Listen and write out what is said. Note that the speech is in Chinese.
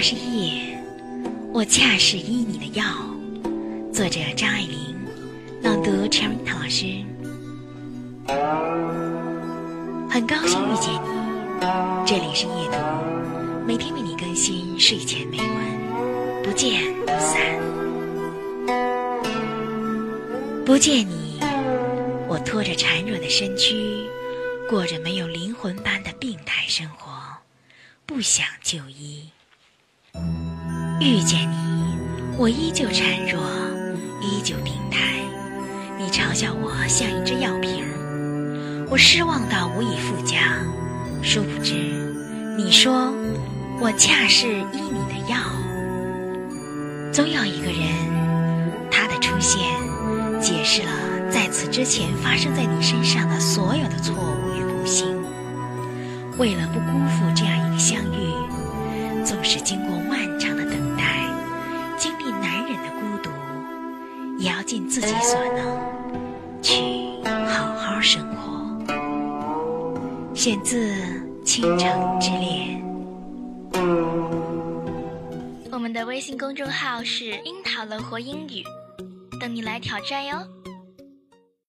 是夜，我恰是医你的药。作者张爱玲，朗读 Cherry 老师。很高兴遇见你，这里是夜读，每天为你更新睡前美文，不见不散。不见你，我拖着孱弱的身躯，过着没有灵魂般的病态生活，不想就医。遇见你，我依旧孱弱，依旧病态。你嘲笑我像一只药瓶，我失望到无以复加。殊不知，你说我恰是医你的药。总有一个人，他的出现解释了在此之前发生在你身上的所有的错误与不幸。为了不辜负这样一个相遇，纵使经过尽自己所能去好好生活。选自《倾城之恋》。我们的微信公众号是“樱桃乐活英语”，等你来挑战哟。